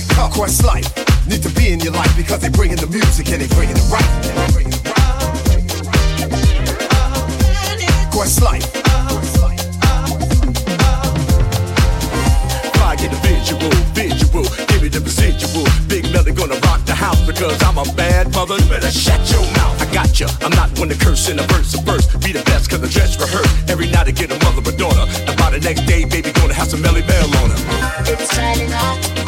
In the quest life. Need to be in your life because they bringing the music and they bringing it right. Quest life. Fly, get visual. Give me the residual. Big Melly gonna rock the house because I'm a bad mother. You better shut your mouth got ya. I'm not one to curse in a verse of verse. Be the best cause the dress rehearsed. Every night I get a mother or daughter. And by the next day, baby, gonna have some Melle Mel on her. It's turning up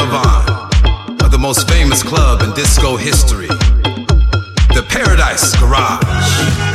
Of the most famous club in disco history, the Paradise Garage.